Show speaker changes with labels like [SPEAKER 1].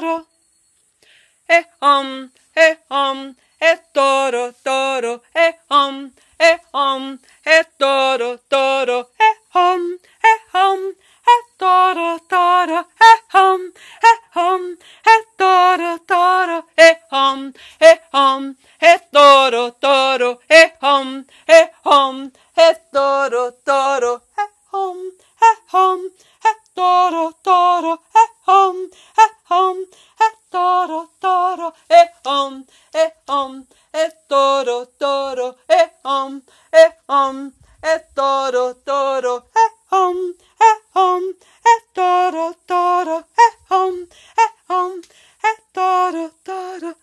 [SPEAKER 1] toro. Eh um, eh um, eh toro, toro, eh um, eh um, eh toro, toro, eh um, eh um, eh toro, toro, eh um, eh um, eh toro, toro, eh um, eh um, eh toro, toro, eh um, eh um, eh toro, toro, eh um, eh um, eh toro, toro, eh um, eh um, eh toro, toro, eh um, eh um, eh toro, toro, eh um, eh um, eh toro, toro, eh um, eh um, eh toro, toro, eh um, eh um, eh toro, toro,